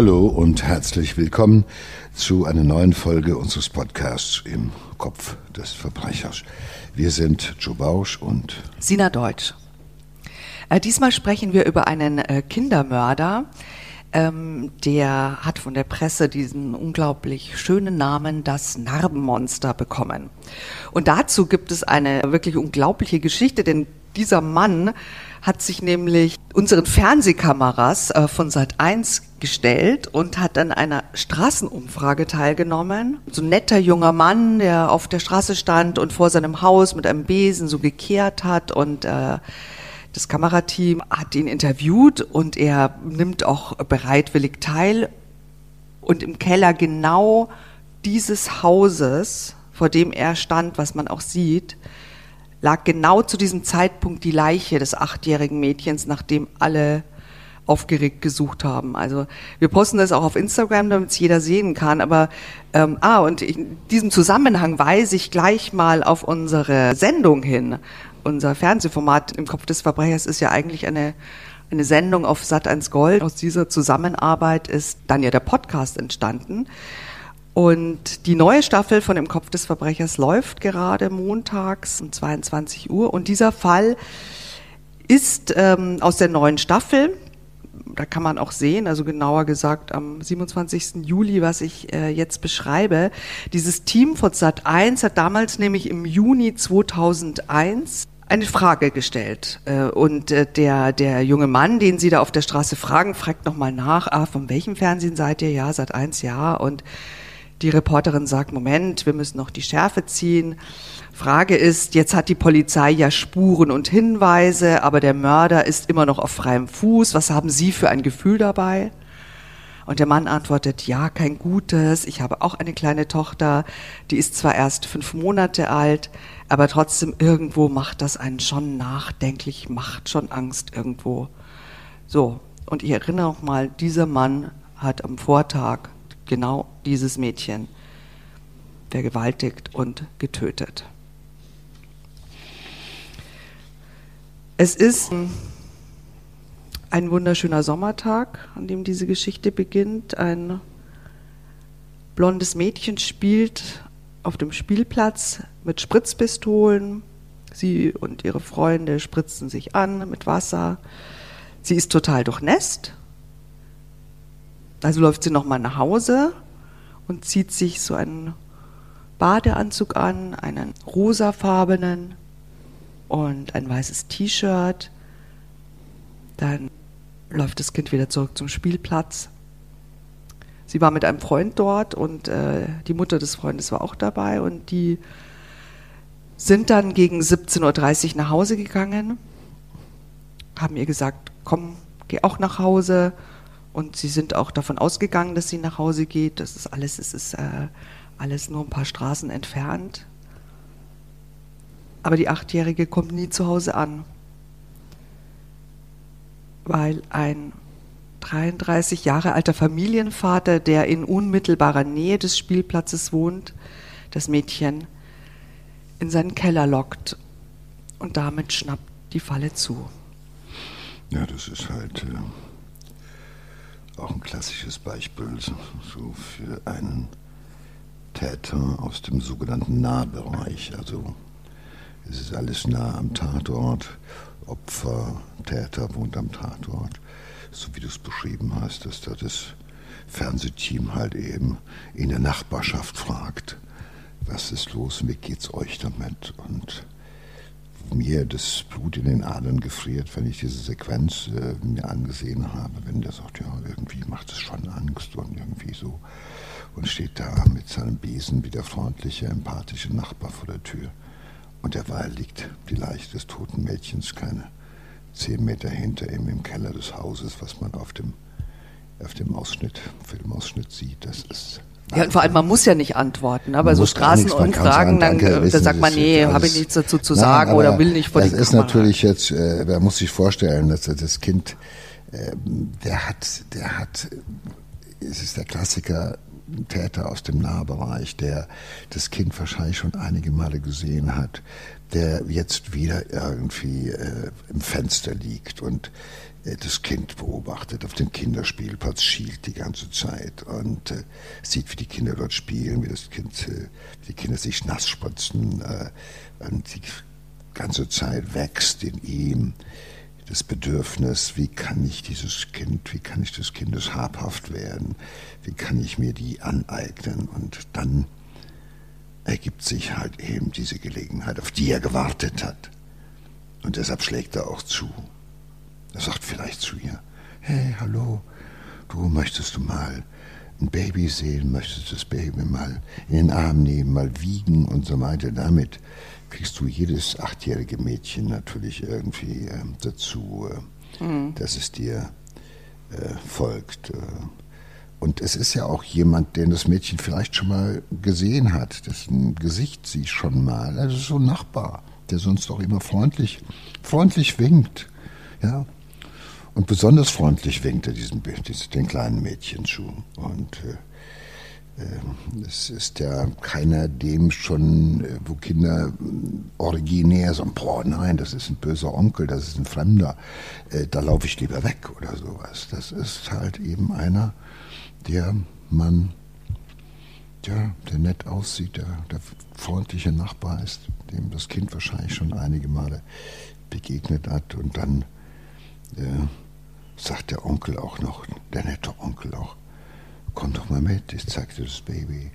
Hallo und herzlich willkommen zu einer neuen Folge unseres Podcasts im Kopf des Verbrechers. Wir sind Joe Bausch und Sina Deutsch. Äh, diesmal sprechen wir über einen äh, Kindermörder. Ähm, der hat von der Presse diesen unglaublich schönen Namen das Narbenmonster bekommen. Und dazu gibt es eine wirklich unglaubliche Geschichte, denn dieser Mann hat sich nämlich unseren Fernsehkameras äh, von Sat 1 gestellt und hat an einer Straßenumfrage teilgenommen. So ein netter junger Mann, der auf der Straße stand und vor seinem Haus mit einem Besen so gekehrt hat und äh, das Kamerateam hat ihn interviewt und er nimmt auch bereitwillig teil. Und im Keller genau dieses Hauses, vor dem er stand, was man auch sieht, lag genau zu diesem Zeitpunkt die Leiche des achtjährigen Mädchens, nachdem alle aufgeregt gesucht haben. Also wir posten das auch auf Instagram, damit es jeder sehen kann. Aber ähm, ah, und in diesem Zusammenhang weise ich gleich mal auf unsere Sendung hin. Unser Fernsehformat im Kopf des Verbrechers ist ja eigentlich eine eine Sendung auf Sat1 Gold. Aus dieser Zusammenarbeit ist dann ja der Podcast entstanden. Und die neue Staffel von Im Kopf des Verbrechers läuft gerade montags um 22 Uhr. Und dieser Fall ist ähm, aus der neuen Staffel. Da kann man auch sehen, also genauer gesagt am 27. Juli, was ich äh, jetzt beschreibe. Dieses Team von Sat 1 hat damals nämlich im Juni 2001 eine Frage gestellt. Äh, und äh, der, der junge Mann, den Sie da auf der Straße fragen, fragt nochmal nach, ah, von welchem Fernsehen seid ihr? Ja, Sat 1, ja. Und die Reporterin sagt, Moment, wir müssen noch die Schärfe ziehen. Frage ist, jetzt hat die Polizei ja Spuren und Hinweise, aber der Mörder ist immer noch auf freiem Fuß. Was haben Sie für ein Gefühl dabei? Und der Mann antwortet, ja, kein gutes. Ich habe auch eine kleine Tochter, die ist zwar erst fünf Monate alt, aber trotzdem irgendwo macht das einen schon nachdenklich, macht schon Angst irgendwo. So, und ich erinnere auch mal, dieser Mann hat am Vortag genau dieses Mädchen vergewaltigt und getötet. Es ist ein wunderschöner Sommertag, an dem diese Geschichte beginnt. Ein blondes Mädchen spielt auf dem Spielplatz mit Spritzpistolen. Sie und ihre Freunde spritzen sich an mit Wasser. Sie ist total durchnässt also läuft sie nochmal nach Hause und zieht sich so einen Badeanzug an, einen rosafarbenen und ein weißes T-Shirt. Dann läuft das Kind wieder zurück zum Spielplatz. Sie war mit einem Freund dort und äh, die Mutter des Freundes war auch dabei und die sind dann gegen 17.30 Uhr nach Hause gegangen, haben ihr gesagt, komm, geh auch nach Hause. Und sie sind auch davon ausgegangen, dass sie nach Hause geht. Das ist alles, es ist äh, alles nur ein paar Straßen entfernt. Aber die Achtjährige kommt nie zu Hause an, weil ein 33 Jahre alter Familienvater, der in unmittelbarer Nähe des Spielplatzes wohnt, das Mädchen in seinen Keller lockt und damit schnappt die Falle zu. Ja, das ist halt. Äh auch ein klassisches Beispiel so, für einen Täter aus dem sogenannten Nahbereich. Also es ist alles nah am Tatort. Opfer, Täter wohnt am Tatort. So wie du es beschrieben hast, dass da das Fernsehteam halt eben in der Nachbarschaft fragt, was ist los, wie geht's euch damit? Und mir das Blut in den Adern gefriert, wenn ich diese Sequenz äh, mir angesehen habe, wenn der sagt, ja, irgendwie macht es schon Angst und irgendwie so und steht da mit seinem Besen wie der freundliche, empathische Nachbar vor der Tür. Und derweil liegt die Leiche des toten Mädchens keine zehn Meter hinter ihm im Keller des Hauses, was man auf dem, auf dem Ausschnitt, Filmausschnitt sieht. Das ist ja, und vor allem, man muss ja nicht antworten. Aber so Straßenumfragen, dann, äh, dann sagt man, nee, habe ich nichts dazu zu sagen oder will nicht vor Das ist Kamera. natürlich jetzt, äh, man muss sich vorstellen, dass das Kind, äh, der hat, der hat, es ist der Klassiker, Täter aus dem Nahbereich, der das Kind wahrscheinlich schon einige Male gesehen hat, der jetzt wieder irgendwie äh, im Fenster liegt und äh, das Kind beobachtet auf dem Kinderspielplatz, schielt die ganze Zeit und äh, sieht, wie die Kinder dort spielen, wie das Kind, äh, die Kinder sich nass spritzen. Äh, und die ganze Zeit wächst in ihm das Bedürfnis, wie kann ich dieses Kind, wie kann ich des Kindes habhaft werden, wie kann ich mir die aneignen und dann ergibt sich halt eben diese Gelegenheit, auf die er gewartet hat. Und deshalb schlägt er auch zu. Er sagt vielleicht zu ihr, hey, hallo, du möchtest du mal ein Baby sehen, möchtest das Baby mal in den Arm nehmen, mal wiegen und so weiter. Damit kriegst du jedes achtjährige Mädchen natürlich irgendwie äh, dazu, äh, mhm. dass es dir äh, folgt. Äh. Und es ist ja auch jemand, den das Mädchen vielleicht schon mal gesehen hat, dessen Gesicht sie schon mal, also so ein Nachbar, der sonst auch immer freundlich, freundlich winkt. Ja, und besonders freundlich winkt er diesem, den kleinen Mädchen zu. Und äh, es ist ja keiner dem schon, äh, wo Kinder äh, originär sagen, boah, nein, das ist ein böser Onkel, das ist ein Fremder, äh, da laufe ich lieber weg oder sowas. Das ist halt eben einer, der man, ja, der nett aussieht, der, der freundliche Nachbar ist, dem das Kind wahrscheinlich schon einige Male begegnet hat und dann äh, sagt der Onkel auch noch, der nette Onkel auch, komm doch mal mit, ich zeig dir das Baby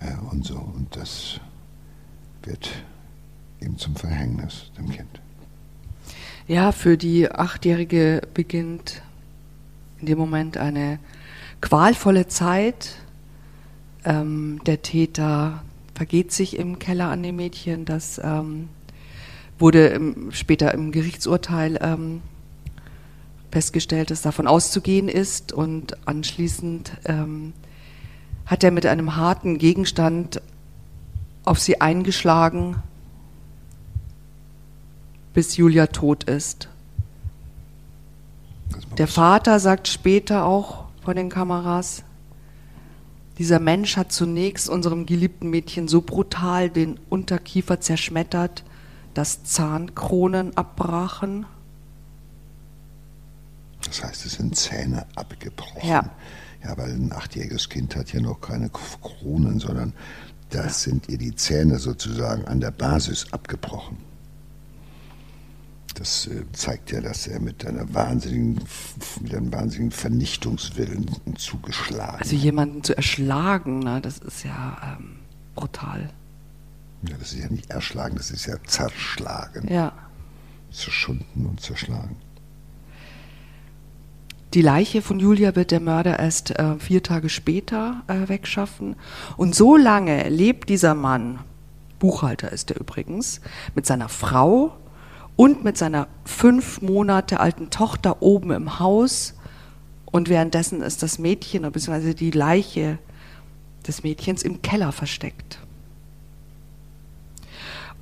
äh, und so. Und das wird ihm zum Verhängnis, dem Kind. Ja, für die Achtjährige beginnt in dem Moment eine qualvolle Zeit. Ähm, der Täter vergeht sich im Keller an dem Mädchen. Das ähm, wurde im, später im Gerichtsurteil ähm, festgestellt, dass davon auszugehen ist und anschließend ähm, hat er mit einem harten Gegenstand auf sie eingeschlagen, bis Julia tot ist. Der Vater sagt später auch vor den Kameras, dieser Mensch hat zunächst unserem geliebten Mädchen so brutal den Unterkiefer zerschmettert, dass Zahnkronen abbrachen. Das heißt, es sind Zähne abgebrochen. Ja. Ja, weil ein achtjähriges Kind hat ja noch keine Kronen, sondern das sind ihr die Zähne sozusagen an der Basis abgebrochen. Das äh, zeigt ja, dass er mit, einer wahnsinnigen, mit einem wahnsinnigen Vernichtungswillen zugeschlagen. Also jemanden zu erschlagen, ne, das ist ja ähm, brutal. Ja, das ist ja nicht erschlagen, das ist ja zerschlagen. Ja. Zerschunden und zerschlagen. Die Leiche von Julia wird der Mörder erst äh, vier Tage später äh, wegschaffen. Und so lange lebt dieser Mann, Buchhalter ist er übrigens, mit seiner Frau und mit seiner fünf Monate alten Tochter oben im Haus. Und währenddessen ist das Mädchen, beziehungsweise die Leiche des Mädchens im Keller versteckt.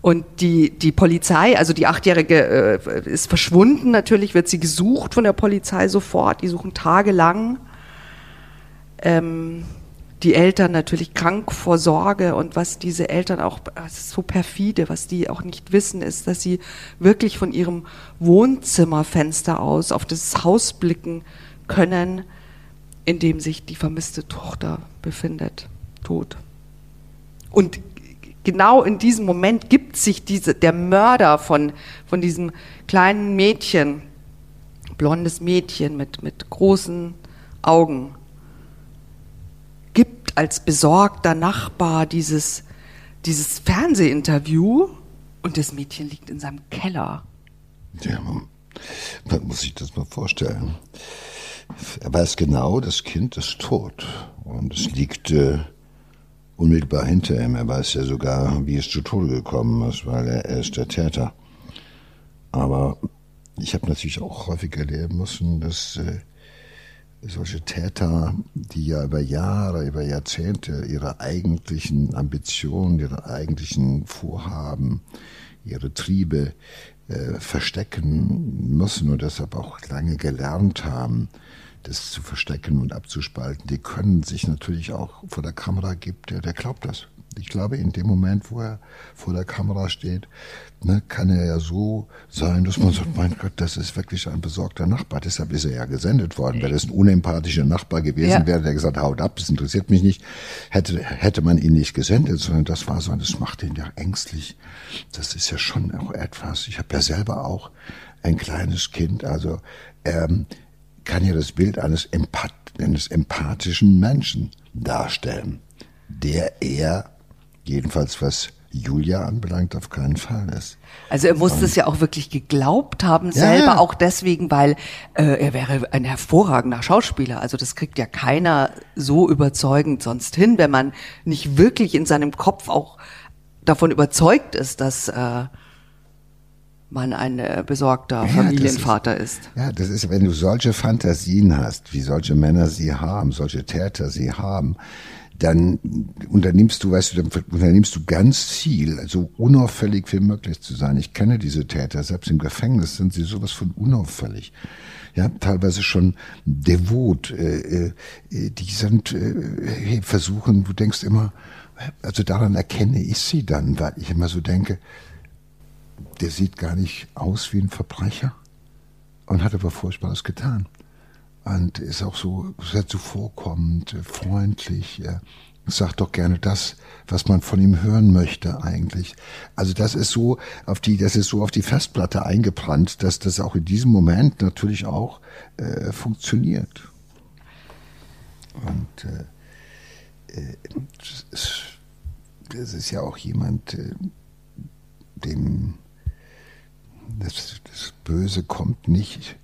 Und die, die Polizei, also die Achtjährige äh, ist verschwunden, natürlich wird sie gesucht von der Polizei sofort, die suchen tagelang. Ähm, die Eltern natürlich krank vor Sorge und was diese Eltern auch, das ist so perfide, was die auch nicht wissen, ist, dass sie wirklich von ihrem Wohnzimmerfenster aus auf das Haus blicken können, in dem sich die vermisste Tochter befindet, tot. Und genau in diesem Moment gibt sich diese, der Mörder von, von diesem kleinen Mädchen, blondes Mädchen mit, mit großen Augen, gibt als besorgter Nachbar dieses, dieses Fernsehinterview und das Mädchen liegt in seinem Keller. Ja, man, muss sich das mal vorstellen. Er weiß genau, das Kind ist tot und es liegt äh, unmittelbar hinter ihm. Er weiß ja sogar, wie es zu Tode gekommen ist, weil er, er ist der Täter. Aber ich habe natürlich auch häufig erleben müssen, dass äh, solche Täter, die ja über Jahre, über Jahrzehnte ihre eigentlichen Ambitionen, ihre eigentlichen Vorhaben, ihre Triebe äh, verstecken müssen und deshalb auch lange gelernt haben, das zu verstecken und abzuspalten, die können sich natürlich auch vor der Kamera gibt, der, der glaubt das. Ich glaube, in dem Moment, wo er vor der Kamera steht, ne, kann er ja so sein, dass man sagt, mein Gott, das ist wirklich ein besorgter Nachbar. Deshalb ist er ja gesendet worden. Wenn es ein unempathischer Nachbar gewesen ja. wäre, der gesagt, haut ab, das interessiert mich nicht, hätte, hätte man ihn nicht gesendet, sondern das war so, das macht ihn ja ängstlich. Das ist ja schon auch etwas. Ich habe ja selber auch ein kleines Kind, also ähm, kann ja das Bild eines, Empath eines empathischen Menschen darstellen, der er, jedenfalls was Julia anbelangt, auf keinen Fall ist. Also er muss es ja auch wirklich geglaubt haben, selber ja. auch deswegen, weil äh, er wäre ein hervorragender Schauspieler. Also das kriegt ja keiner so überzeugend sonst hin, wenn man nicht wirklich in seinem Kopf auch davon überzeugt ist, dass äh, man ein äh, besorgter ja, Familienvater ist, ist, Ja, das ist, wenn du solche Fantasien hast, wie solche Männer sie haben, solche Täter sie haben, dann unternimmst du, weißt du, dann unternimmst du ganz viel, so unauffällig wie möglich zu sein. Ich kenne diese Täter, selbst im Gefängnis sind sie sowas von unauffällig. Ja, teilweise schon devot. Äh, äh, die sind, äh, versuchen, du denkst immer, also daran erkenne ich sie dann, weil ich immer so denke, der sieht gar nicht aus wie ein Verbrecher und hat aber Furchtbares getan. Und ist auch so sehr zuvorkommend, freundlich. Er sagt doch gerne das, was man von ihm hören möchte eigentlich. Also das ist so auf die, das ist so auf die Festplatte eingebrannt, dass das auch in diesem Moment natürlich auch äh, funktioniert. Und äh, äh, das ist ja auch jemand, äh, dem das, das Böse kommt nicht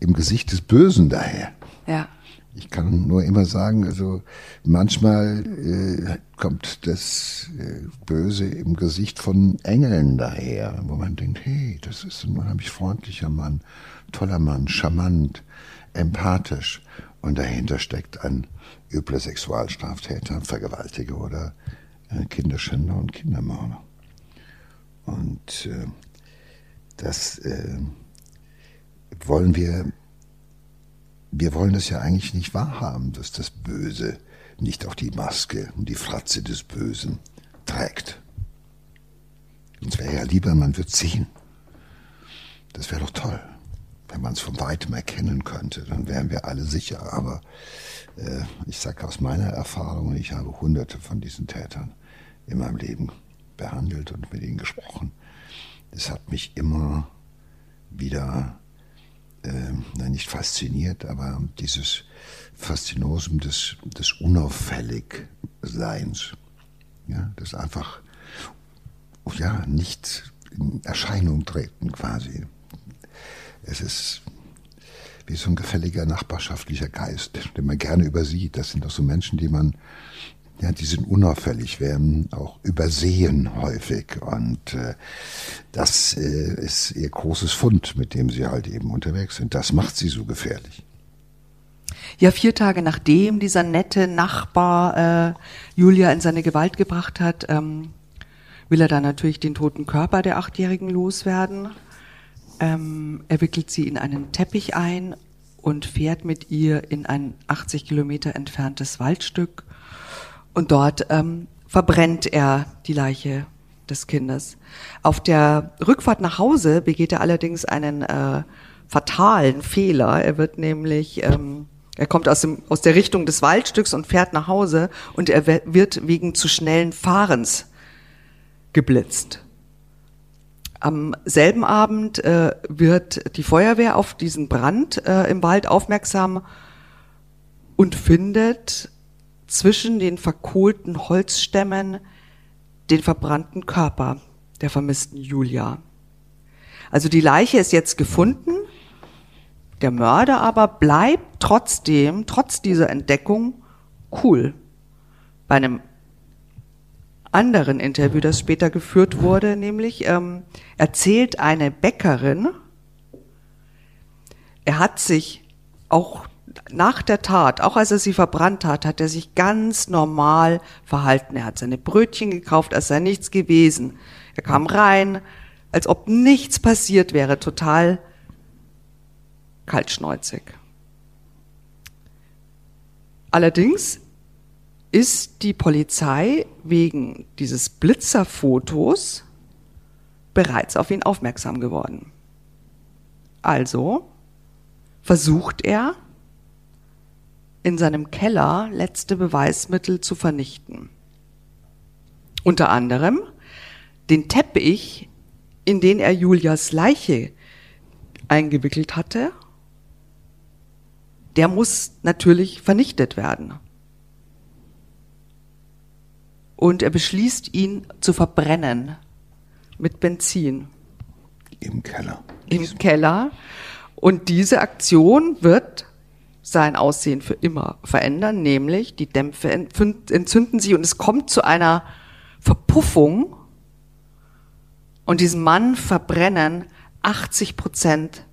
im Gesicht des Bösen daher. Ja. Ich kann nur immer sagen, also manchmal äh, kommt das äh, Böse im Gesicht von Engeln daher, wo man denkt, hey, das ist ein unheimlich freundlicher Mann, toller Mann, charmant, empathisch. Und dahinter steckt ein übler Sexualstraftäter, Vergewaltiger oder äh, Kinderschänder und Kindermörder. Und äh, das äh, wollen wir, wir wollen das ja eigentlich nicht wahrhaben, dass das Böse nicht auch die Maske und die Fratze des Bösen trägt. Uns wäre ja lieber, man wird sehen. Das wäre doch toll, wenn man es von weitem erkennen könnte, dann wären wir alle sicher. Aber äh, ich sage aus meiner Erfahrung, ich habe hunderte von diesen Tätern in meinem Leben behandelt und mit ihnen gesprochen es hat mich immer wieder, äh, nicht fasziniert, aber dieses Faszinosum des, des Unauffälligseins, ja, das einfach, ja, nicht in Erscheinung treten quasi. Es ist wie so ein gefälliger nachbarschaftlicher Geist, den man gerne übersieht. Das sind doch so Menschen, die man ja, die sind unauffällig, werden auch übersehen häufig. Und äh, das äh, ist ihr großes Fund, mit dem sie halt eben unterwegs sind. Das macht sie so gefährlich. Ja, vier Tage nachdem dieser nette Nachbar äh, Julia in seine Gewalt gebracht hat, ähm, will er dann natürlich den toten Körper der Achtjährigen loswerden. Ähm, er wickelt sie in einen Teppich ein und fährt mit ihr in ein 80 Kilometer entferntes Waldstück und dort ähm, verbrennt er die Leiche des Kindes. Auf der Rückfahrt nach Hause begeht er allerdings einen äh, fatalen Fehler. Er wird nämlich, ähm, er kommt aus, dem, aus der Richtung des Waldstücks und fährt nach Hause und er wird wegen zu schnellen Fahrens geblitzt. Am selben Abend äh, wird die Feuerwehr auf diesen Brand äh, im Wald aufmerksam und findet zwischen den verkohlten Holzstämmen den verbrannten Körper der vermissten Julia. Also die Leiche ist jetzt gefunden, der Mörder aber bleibt trotzdem, trotz dieser Entdeckung, cool. Bei einem anderen Interview, das später geführt wurde, nämlich ähm, erzählt eine Bäckerin, er hat sich auch nach der Tat, auch als er sie verbrannt hat, hat er sich ganz normal verhalten. Er hat seine Brötchen gekauft, als sei nichts gewesen. Er kam rein, als ob nichts passiert wäre, total kaltschneuzig. Allerdings ist die Polizei wegen dieses Blitzerfotos bereits auf ihn aufmerksam geworden. Also versucht er, in seinem Keller letzte Beweismittel zu vernichten. Unter anderem den Teppich, in den er Julias Leiche eingewickelt hatte, der muss natürlich vernichtet werden. Und er beschließt, ihn zu verbrennen mit Benzin. Im Keller. Im Keller. Und diese Aktion wird sein Aussehen für immer verändern, nämlich die Dämpfe entzünden sich und es kommt zu einer Verpuffung und diesem Mann verbrennen 80 Prozent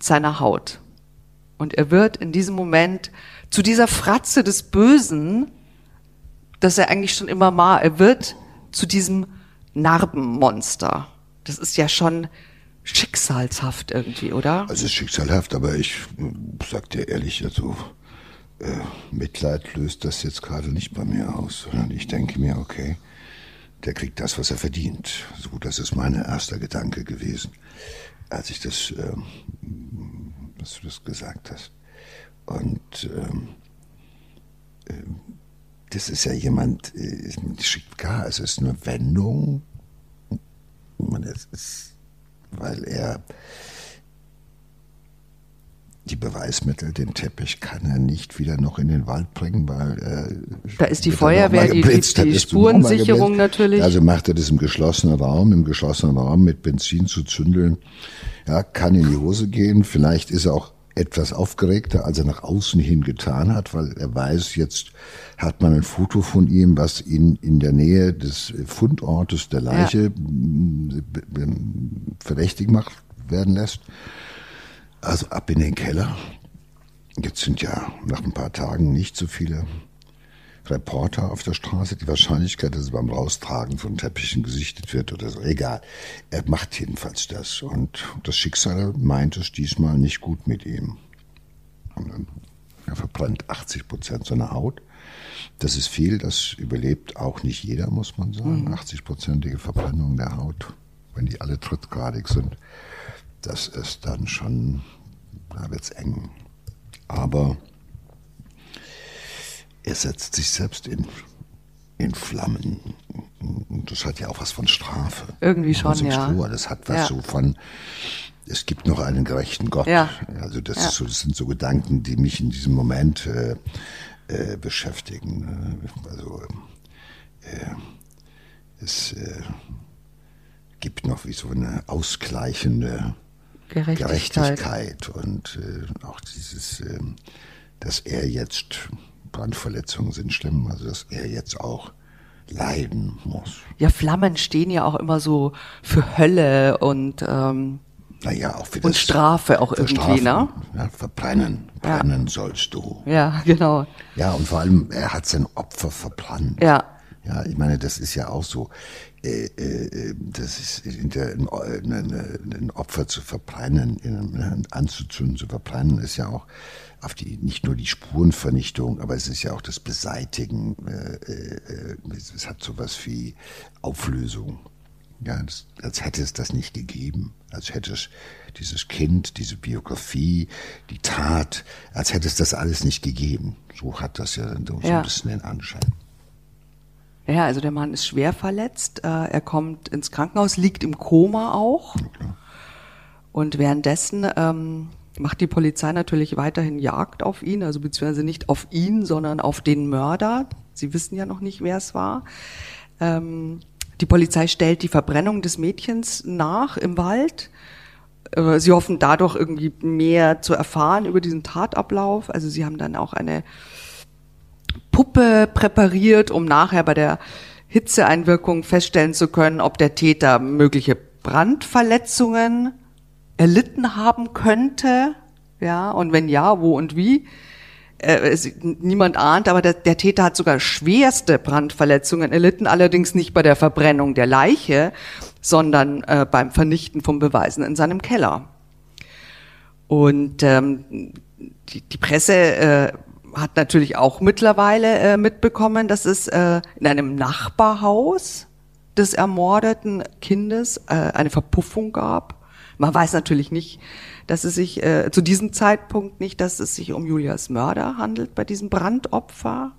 seiner Haut. Und er wird in diesem Moment zu dieser Fratze des Bösen, das er eigentlich schon immer war, er wird zu diesem Narbenmonster. Das ist ja schon schicksalshaft irgendwie, oder? Also es ist schicksalhaft, aber ich sag dir ehrlich, also äh, Mitleid löst das jetzt gerade nicht bei mir aus, sondern ich denke mir, okay, der kriegt das, was er verdient. So, das ist mein erster Gedanke gewesen, als ich das, ähm, was du das gesagt hast. Und ähm, äh, das ist ja jemand, äh, schickt gar, es ist eine Wendung. Man, es ist, weil er die Beweismittel, den Teppich kann er nicht wieder noch in den Wald bringen, weil äh, da ist die Feuerwehr, die, die, die Spurensicherung natürlich. Also macht er das im geschlossenen Raum, im geschlossenen Raum mit Benzin zu zündeln. Ja, kann in die Hose gehen. Vielleicht ist er auch etwas aufgeregter, als er nach außen hin getan hat, weil er weiß, jetzt hat man ein Foto von ihm, was ihn in der Nähe des Fundortes der Leiche ja. verdächtig macht werden lässt. Also ab in den Keller. Jetzt sind ja nach ein paar Tagen nicht so viele Reporter auf der Straße. Die Wahrscheinlichkeit, dass es beim Raustragen von Teppichen gesichtet wird oder so, egal. Er macht jedenfalls das. Und das Schicksal meint es diesmal nicht gut mit ihm. Er verbrennt 80 Prozent seiner Haut. Das ist viel, das überlebt auch nicht jeder, muss man sagen. Mhm. 80-prozentige Verbrennung der Haut, wenn die alle trittgradig sind das ist dann schon, da wird's eng. Aber er setzt sich selbst in, in Flammen. Das hat ja auch was von Strafe. Irgendwie schon, ja. Vor. Das hat was ja. so von, es gibt noch einen gerechten Gott. Ja. Also das, ja. so, das sind so Gedanken, die mich in diesem Moment äh, äh, beschäftigen. Also äh, es äh, gibt noch wie so eine ausgleichende Gerechtigkeit, Gerechtigkeit und äh, auch dieses, äh, dass er jetzt, Brandverletzungen sind schlimm, also dass er jetzt auch leiden muss. Ja, Flammen stehen ja auch immer so für Hölle und ähm, naja, auch für und Strafe auch irgendwie, Strafen, ne? Ja, verbrennen, brennen ja. sollst du. Ja, genau. Ja, und vor allem, er hat sein Opfer verbrannt. Ja. Ja, ich meine, das ist ja auch so. Äh, äh, das ist der, ein, ein, Opfer zu verbrennen, anzuzünden, zu verbrennen, ist ja auch auf die nicht nur die Spurenvernichtung, aber es ist ja auch das Beseitigen. Äh, es hat sowas wie Auflösung. Ja, das, als hätte es das nicht gegeben, als hätte es dieses Kind, diese Biografie, die Tat, als hätte es das alles nicht gegeben. So hat das ja so ja. ein bisschen den Anschein. Ja, also der Mann ist schwer verletzt. Äh, er kommt ins Krankenhaus, liegt im Koma auch. Und währenddessen ähm, macht die Polizei natürlich weiterhin Jagd auf ihn, also beziehungsweise nicht auf ihn, sondern auf den Mörder. Sie wissen ja noch nicht, wer es war. Ähm, die Polizei stellt die Verbrennung des Mädchens nach im Wald. Äh, sie hoffen dadurch irgendwie mehr zu erfahren über diesen Tatablauf. Also sie haben dann auch eine Puppe präpariert, um nachher bei der Hitzeeinwirkung feststellen zu können, ob der Täter mögliche Brandverletzungen erlitten haben könnte. Ja, und wenn ja, wo und wie. Äh, es, niemand ahnt, aber der, der Täter hat sogar schwerste Brandverletzungen erlitten, allerdings nicht bei der Verbrennung der Leiche, sondern äh, beim Vernichten von Beweisen in seinem Keller. Und ähm, die, die Presse äh, hat natürlich auch mittlerweile äh, mitbekommen, dass es äh, in einem Nachbarhaus des ermordeten Kindes äh, eine Verpuffung gab. Man weiß natürlich nicht, dass es sich äh, zu diesem Zeitpunkt nicht, dass es sich um Julias Mörder handelt bei diesem Brandopfer.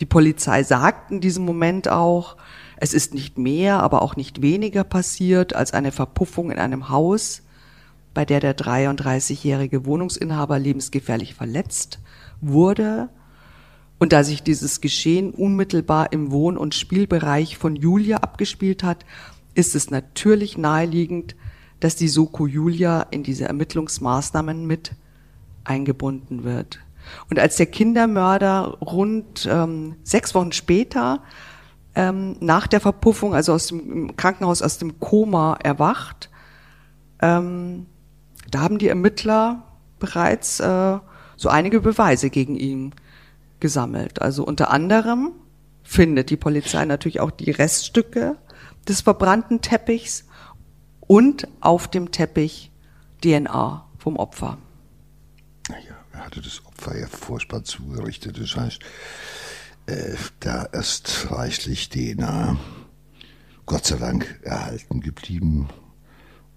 Die Polizei sagt in diesem Moment auch, es ist nicht mehr, aber auch nicht weniger passiert als eine Verpuffung in einem Haus, bei der der 33-jährige Wohnungsinhaber lebensgefährlich verletzt wurde. Und da sich dieses Geschehen unmittelbar im Wohn- und Spielbereich von Julia abgespielt hat, ist es natürlich naheliegend, dass die Soko Julia in diese Ermittlungsmaßnahmen mit eingebunden wird. Und als der Kindermörder rund ähm, sechs Wochen später ähm, nach der Verpuffung, also aus dem Krankenhaus aus dem Koma erwacht, ähm, da haben die Ermittler bereits äh, so einige Beweise gegen ihn gesammelt. Also unter anderem findet die Polizei natürlich auch die Reststücke des verbrannten Teppichs und auf dem Teppich DNA vom Opfer. Naja, er hatte das Opfer ja furchtbar zugerichtet. Das heißt, äh, da ist reichlich DNA, Gott sei Dank, erhalten geblieben.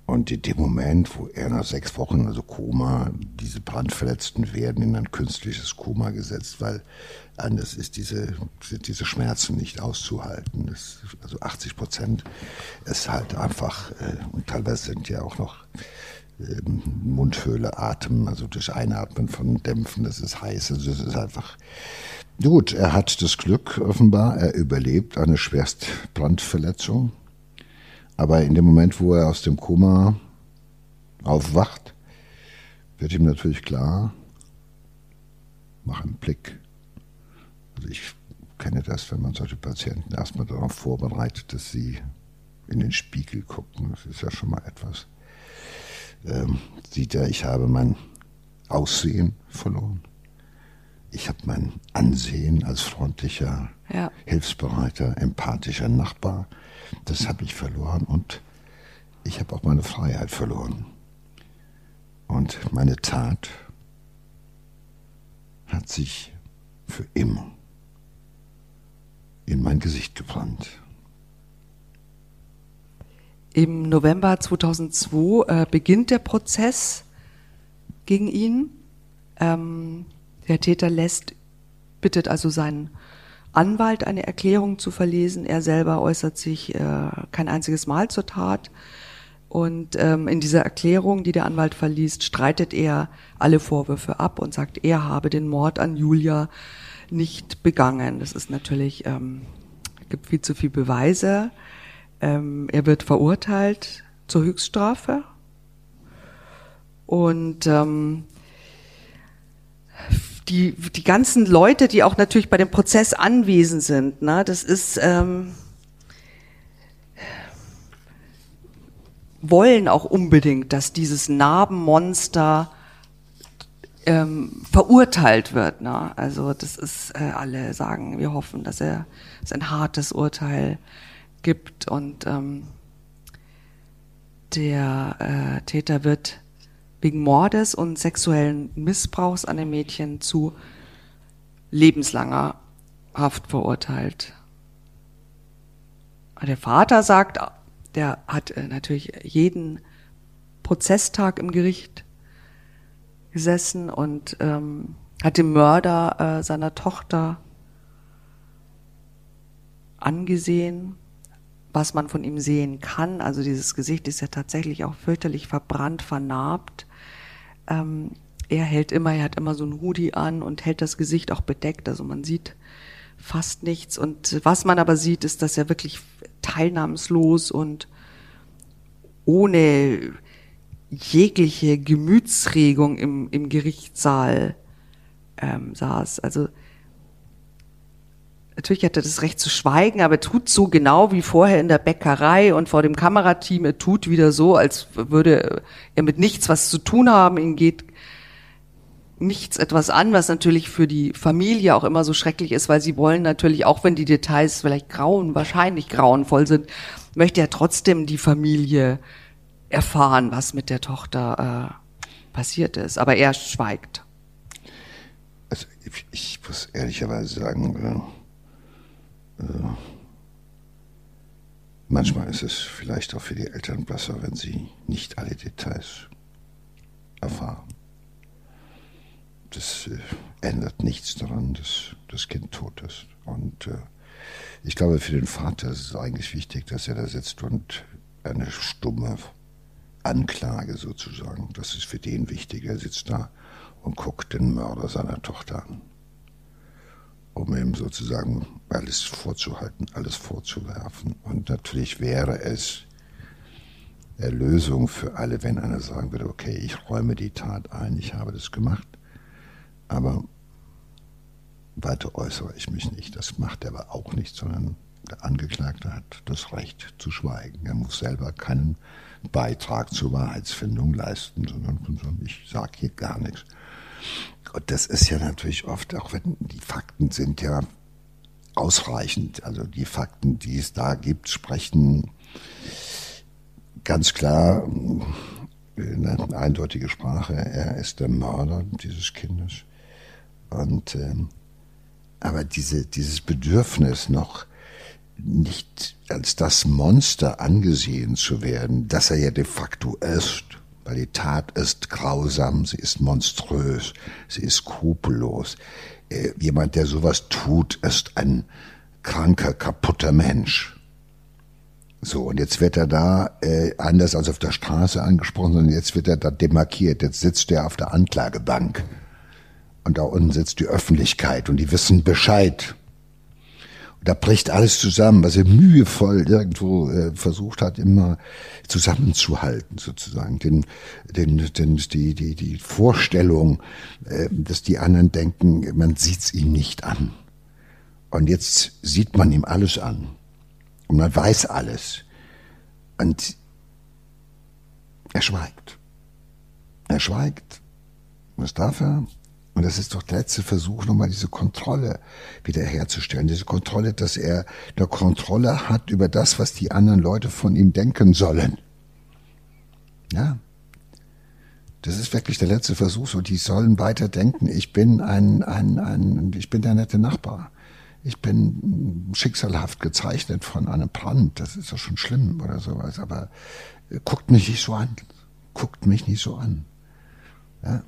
Und in dem Moment, wo er nach sechs Wochen, also Koma, diese Brandverletzten werden in ein künstliches Koma gesetzt, weil anders ist diese, diese Schmerzen nicht auszuhalten. Das, also 80 Prozent ist halt einfach, äh, und teilweise sind ja auch noch äh, Mundhöhle, Atem, also durch Einatmen von Dämpfen, das ist heiß, also das ist einfach, gut, er hat das Glück offenbar, er überlebt eine Schwerstbrandverletzung, aber in dem Moment, wo er aus dem Koma aufwacht, wird ihm natürlich klar, mach einen Blick also ich kenne das, wenn man solche Patienten erstmal darauf vorbereitet, dass sie in den Spiegel gucken. Das ist ja schon mal etwas. Ähm, sieht er, ich habe mein Aussehen verloren. Ich habe mein Ansehen als freundlicher, ja. hilfsbereiter, empathischer Nachbar. Das habe ich verloren und ich habe auch meine Freiheit verloren. Und meine Tat hat sich für immer in mein Gesicht gebrannt. Im November 2002 äh, beginnt der Prozess gegen ihn. Ähm, der Täter lässt, bittet also seinen Anwalt eine Erklärung zu verlesen. Er selber äußert sich äh, kein einziges Mal zur Tat. Und ähm, in dieser Erklärung, die der Anwalt verliest, streitet er alle Vorwürfe ab und sagt, er habe den Mord an Julia nicht begangen. Das ist natürlich, ähm, gibt viel zu viel Beweise. Ähm, er wird verurteilt zur Höchststrafe. Und ähm, die, die ganzen Leute, die auch natürlich bei dem Prozess anwesend sind, ne, das ist, ähm, wollen auch unbedingt, dass dieses Narbenmonster ähm, verurteilt wird. Ne? Also das ist, äh, alle sagen, wir hoffen, dass er es ein hartes Urteil gibt und ähm, der äh, Täter wird wegen Mordes und sexuellen Missbrauchs an dem Mädchen zu lebenslanger Haft verurteilt. Der Vater sagt, der hat äh, natürlich jeden Prozesstag im Gericht gesessen und ähm, hat den Mörder äh, seiner Tochter angesehen, was man von ihm sehen kann. Also dieses Gesicht ist ja tatsächlich auch fürchterlich verbrannt, vernarbt. Ähm, er hält immer, er hat immer so ein Hoodie an und hält das Gesicht auch bedeckt. Also man sieht fast nichts. Und was man aber sieht, ist, dass er wirklich teilnahmslos und ohne jegliche Gemütsregung im, im Gerichtssaal ähm, saß. Also natürlich hat er das Recht zu schweigen, aber er tut so genau wie vorher in der Bäckerei und vor dem Kamerateam. Er tut wieder so, als würde er mit nichts was zu tun haben. Ihm geht nichts etwas an, was natürlich für die Familie auch immer so schrecklich ist, weil sie wollen natürlich, auch wenn die Details vielleicht grauen, wahrscheinlich grauenvoll sind, möchte er trotzdem die Familie erfahren, was mit der Tochter äh, passiert ist. Aber er schweigt. Also ich muss ehrlicherweise sagen, äh, manchmal ist es vielleicht auch für die Eltern besser, wenn sie nicht alle Details erfahren. Das äh, ändert nichts daran, dass das Kind tot ist. Und äh, ich glaube, für den Vater ist es eigentlich wichtig, dass er da sitzt und eine stumme Anklage sozusagen, das ist für den wichtig. Er sitzt da und guckt den Mörder seiner Tochter an, um ihm sozusagen alles vorzuhalten, alles vorzuwerfen. Und natürlich wäre es Erlösung für alle, wenn einer sagen würde, okay, ich räume die Tat ein, ich habe das gemacht, aber weiter äußere ich mich nicht. Das macht er aber auch nicht, sondern der Angeklagte hat das Recht zu schweigen. Er muss selber keinen Beitrag zur Wahrheitsfindung leisten, sondern ich sage hier gar nichts. Und das ist ja natürlich oft, auch wenn die Fakten sind ja ausreichend. Also die Fakten, die es da gibt, sprechen ganz klar eine eindeutige Sprache. Er ist der Mörder dieses Kindes. Und ähm, aber diese, dieses Bedürfnis noch nicht als das Monster angesehen zu werden, das er ja de facto ist, weil die Tat ist grausam, sie ist monströs, sie ist skrupellos. Äh, jemand, der sowas tut, ist ein kranker, kaputter Mensch. So, und jetzt wird er da äh, anders als auf der Straße angesprochen, sondern jetzt wird er da demarkiert. Jetzt sitzt er auf der Anklagebank. Und da unten sitzt die Öffentlichkeit und die wissen Bescheid da bricht alles zusammen, was er mühevoll irgendwo äh, versucht hat, immer zusammenzuhalten, sozusagen. Den, den, den, die, die, die Vorstellung, äh, dass die anderen denken, man sieht's ihm nicht an. Und jetzt sieht man ihm alles an. Und man weiß alles. Und er schweigt. Er schweigt. Was darf er? Und das ist doch der letzte Versuch, nochmal diese Kontrolle wiederherzustellen. Diese Kontrolle, dass er eine Kontrolle hat über das, was die anderen Leute von ihm denken sollen. Ja. Das ist wirklich der letzte Versuch. So, die sollen weiter denken, ich bin ein, ein, ein, ich bin der nette Nachbar. Ich bin schicksalhaft gezeichnet von einem Brand. Das ist doch schon schlimm oder sowas. Aber äh, guckt mich nicht so an. Guckt mich nicht so an. Ja.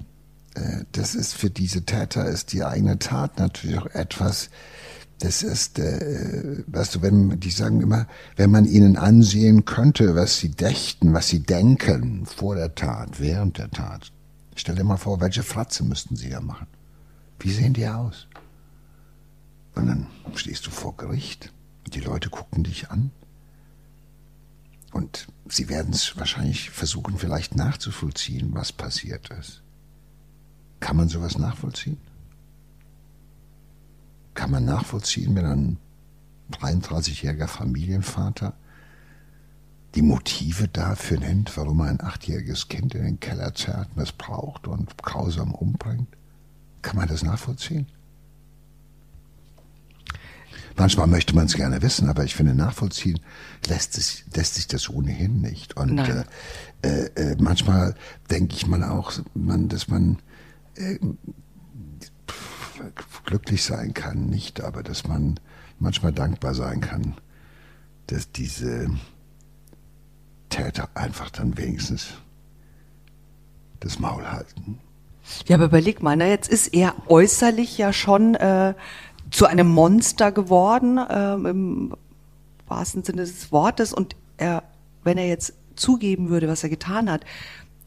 Äh, das ist für diese Täter ist die eigene Tat natürlich auch etwas, das ist, äh, weißt du, wenn die sagen immer, wenn man ihnen ansehen könnte, was sie dächten, was sie denken vor der Tat, während der Tat. Stell dir mal vor, welche Fratze müssten sie da machen? Wie sehen die aus? Und dann stehst du vor Gericht, die Leute gucken dich an und sie werden es wahrscheinlich versuchen, vielleicht nachzuvollziehen, was passiert ist. Kann man sowas nachvollziehen? Kann man nachvollziehen, wenn ein 33-jähriger Familienvater die Motive dafür nennt, warum er ein achtjähriges Kind in den Keller zerrt, missbraucht und grausam umbringt? Kann man das nachvollziehen? Manchmal möchte man es gerne wissen, aber ich finde, nachvollziehen lässt sich, lässt sich das ohnehin nicht. Und äh, äh, äh, manchmal denke ich mal auch, man, dass man äh, glücklich sein kann, nicht, aber dass man manchmal dankbar sein kann, dass diese Täter einfach dann wenigstens das Maul halten. Ja, aber überleg mal, ne, jetzt ist er äußerlich ja schon äh, zu einem Monster geworden, äh, im wahrsten Sinne des Wortes. Und er, wenn er jetzt zugeben würde, was er getan hat,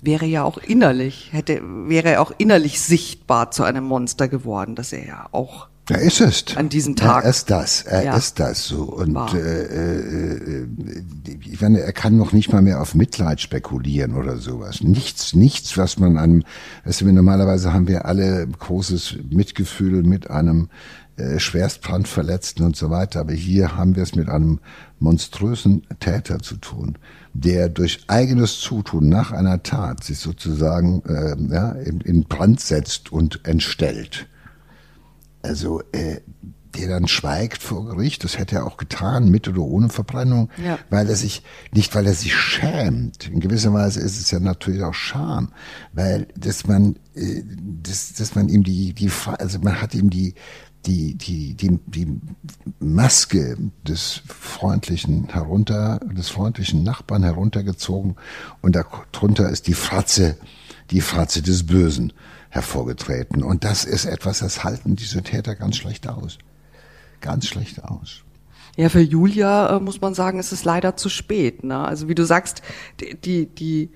wäre ja auch innerlich, hätte, wäre er auch innerlich sichtbar zu einem Monster geworden, dass er ja auch er ist es. An diesem Tag. Er ist das. Er ja. ist das so. Und äh, äh, ich meine, er kann noch nicht mal mehr auf Mitleid spekulieren oder sowas. Nichts, nichts, was man einem, weißt du, normalerweise haben wir alle großes Mitgefühl mit einem äh, Schwerstbrandverletzten und so weiter. Aber hier haben wir es mit einem monströsen Täter zu tun, der durch eigenes Zutun nach einer Tat sich sozusagen äh, ja, in, in Brand setzt und entstellt. Also äh, der dann schweigt vor Gericht, das hätte er auch getan, mit oder ohne Verbrennung, ja. weil er sich, nicht weil er sich schämt, in gewisser Weise ist es ja natürlich auch Scham, weil, dass man, äh, dass, dass man ihm die, die, also man hat ihm die, die, die, die, die Maske des freundlichen herunter, des freundlichen Nachbarn heruntergezogen und darunter ist die Fratze, die Fratze des Bösen hervorgetreten. Und das ist etwas, das halten diese Täter ganz schlecht aus. Ganz schlecht aus. Ja, für Julia äh, muss man sagen, ist es leider zu spät. Ne? Also wie du sagst, die, die, die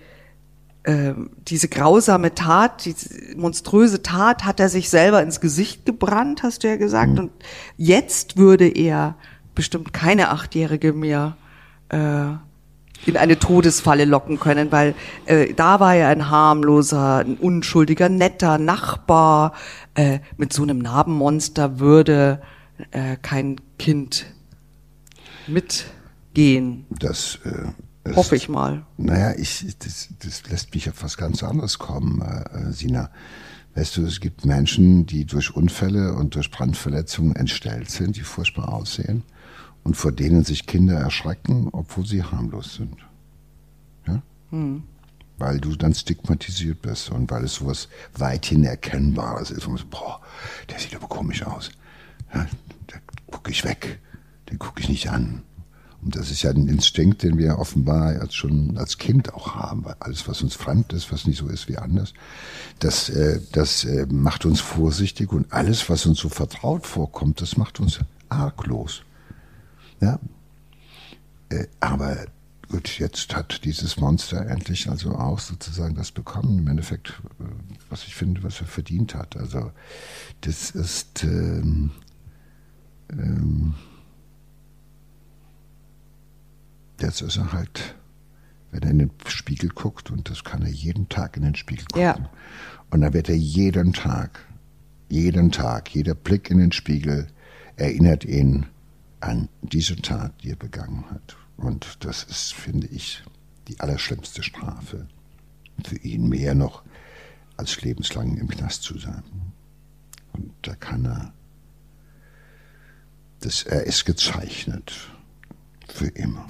äh, diese grausame Tat, diese monströse Tat hat er sich selber ins Gesicht gebrannt, hast du ja gesagt. Mhm. Und jetzt würde er bestimmt keine Achtjährige mehr äh, in eine Todesfalle locken können, weil äh, da war er ein harmloser, ein unschuldiger, netter Nachbar. Äh, mit so einem Narbenmonster würde äh, kein Kind mitgehen. Das äh, hoffe ich mal. Naja, ich, das, das lässt mich auf was ganz anderes kommen, äh, äh, Sina. Weißt du, es gibt Menschen, die durch Unfälle und durch Brandverletzungen entstellt sind, die furchtbar aussehen und vor denen sich Kinder erschrecken, obwohl sie harmlos sind. Ja? Hm. Weil du dann stigmatisiert bist und weil es sowas weithin Erkennbares ist. Und so, boah, der sieht aber komisch aus. Ja, da gucke ich weg, den gucke ich nicht an. Und das ist ja ein Instinkt, den wir offenbar als schon als Kind auch haben, weil alles, was uns fremd ist, was nicht so ist wie anders, das, äh, das äh, macht uns vorsichtig und alles, was uns so vertraut vorkommt, das macht uns arglos. Ja? Äh, aber gut, jetzt hat dieses Monster endlich also auch sozusagen das bekommen, im Endeffekt, äh, was ich finde, was er verdient hat. Also das ist ähm, ähm, jetzt ist er halt, wenn er in den Spiegel guckt, und das kann er jeden Tag in den Spiegel gucken, ja. und dann wird er jeden Tag, jeden Tag, jeder Blick in den Spiegel erinnert ihn an diese Tat, die er begangen hat. Und das ist, finde ich, die allerschlimmste Strafe für ihn, mehr noch als lebenslang im Knast zu sein. Und da kann er, das, er ist gezeichnet für immer.